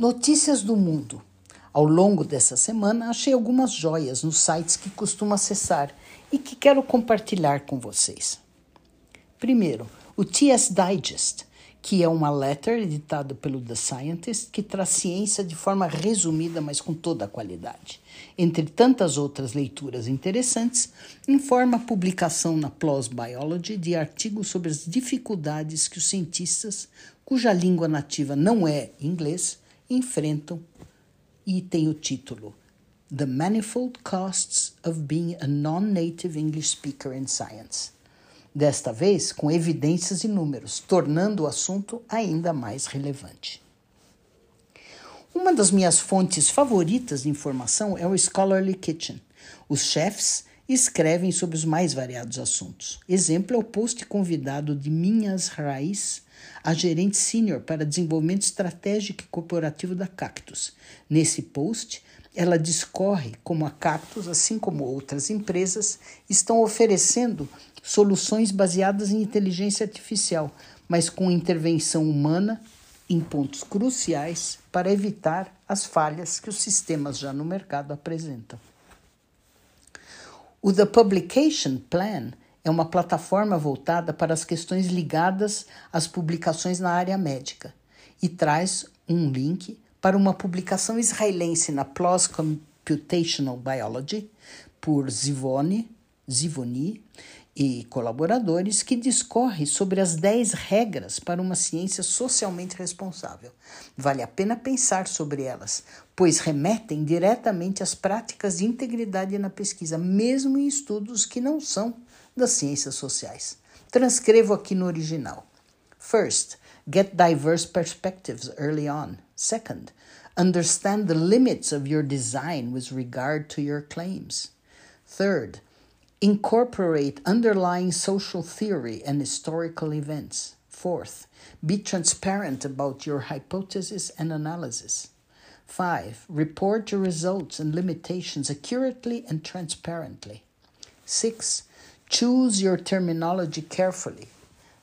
Notícias do mundo. Ao longo dessa semana, achei algumas joias nos sites que costumo acessar e que quero compartilhar com vocês. Primeiro, o TS Digest, que é uma letter editada pelo The Scientist que traz ciência de forma resumida, mas com toda a qualidade. Entre tantas outras leituras interessantes, informa a publicação na PLOS Biology de artigos sobre as dificuldades que os cientistas, cuja língua nativa não é inglês, enfrentam e tem o título The Manifold Costs of Being a Non-Native English Speaker in Science. Desta vez com evidências e números, tornando o assunto ainda mais relevante. Uma das minhas fontes favoritas de informação é o Scholarly Kitchen. Os chefs escrevem sobre os mais variados assuntos. Exemplo é o post convidado de Minhas Raiz, a gerente sênior para desenvolvimento estratégico e corporativo da Cactus. Nesse post, ela discorre como a Cactus, assim como outras empresas, estão oferecendo soluções baseadas em inteligência artificial, mas com intervenção humana em pontos cruciais para evitar as falhas que os sistemas já no mercado apresentam. O The Publication Plan é uma plataforma voltada para as questões ligadas às publicações na área médica e traz um link para uma publicação israelense na PLOS Computational Biology por Zivoni, Zivoni e colaboradores que discorre sobre as 10 regras para uma ciência socialmente responsável. Vale a pena pensar sobre elas, pois remetem diretamente às práticas de integridade na pesquisa, mesmo em estudos que não são das ciências sociais. Transcrevo aqui no original. First, get diverse perspectives early on. Second, understand the limits of your design with regard to your claims. Third, incorporate underlying social theory and historical events. Fourth, be transparent about your hypothesis and analysis. Five, report your results and limitations accurately and transparently. Six, Choose your terminology carefully.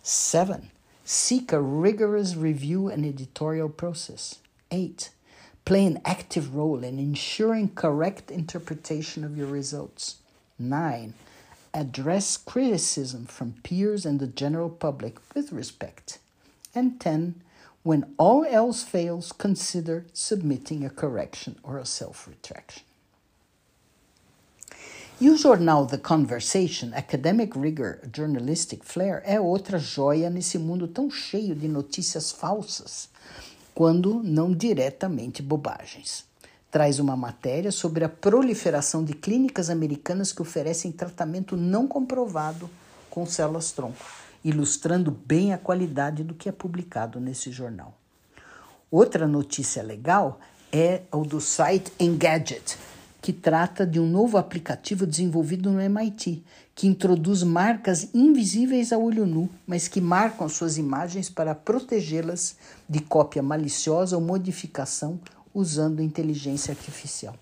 Seven, seek a rigorous review and editorial process. Eight, play an active role in ensuring correct interpretation of your results. Nine, address criticism from peers and the general public with respect. And 10. When all else fails, consider submitting a correction or a self retraction. E o jornal The Conversation, Academic Rigor, Journalistic Flair, é outra joia nesse mundo tão cheio de notícias falsas, quando não diretamente bobagens. Traz uma matéria sobre a proliferação de clínicas americanas que oferecem tratamento não comprovado com células-tronco, ilustrando bem a qualidade do que é publicado nesse jornal. Outra notícia legal é o do site Engadget, que trata de um novo aplicativo desenvolvido no MIT, que introduz marcas invisíveis a olho nu, mas que marcam suas imagens para protegê-las de cópia maliciosa ou modificação usando inteligência artificial.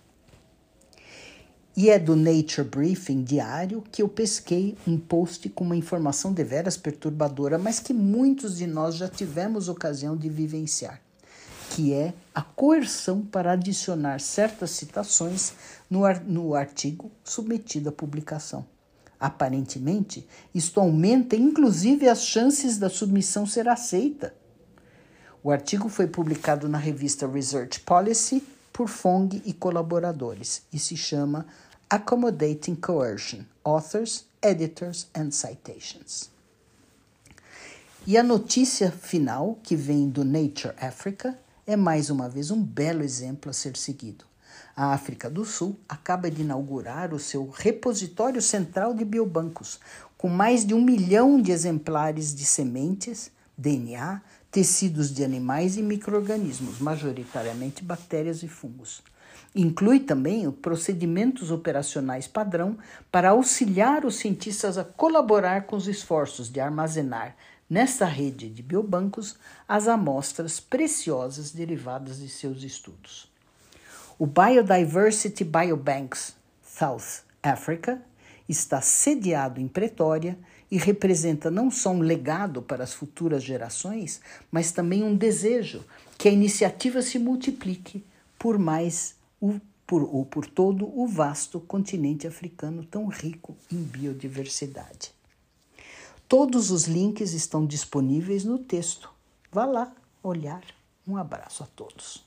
E é do Nature Briefing diário que eu pesquei um post com uma informação deveras perturbadora, mas que muitos de nós já tivemos ocasião de vivenciar que é a coerção para adicionar certas citações no, ar, no artigo submetido à publicação. Aparentemente, isto aumenta inclusive as chances da submissão ser aceita. O artigo foi publicado na revista Research Policy por Fong e colaboradores e se chama Accommodating Coercion: Authors, Editors and Citations. E a notícia final, que vem do Nature Africa, é mais uma vez um belo exemplo a ser seguido. A África do Sul acaba de inaugurar o seu repositório central de biobancos, com mais de um milhão de exemplares de sementes, DNA, tecidos de animais e microorganismos, majoritariamente bactérias e fungos. Inclui também os procedimentos operacionais padrão para auxiliar os cientistas a colaborar com os esforços de armazenar nesta rede de biobancos as amostras preciosas derivadas de seus estudos. O Biodiversity Biobanks South Africa está sediado em Pretória e representa não só um legado para as futuras gerações, mas também um desejo que a iniciativa se multiplique por mais o, por, ou por todo o vasto continente africano tão rico em biodiversidade. Todos os links estão disponíveis no texto. Vá lá olhar. Um abraço a todos.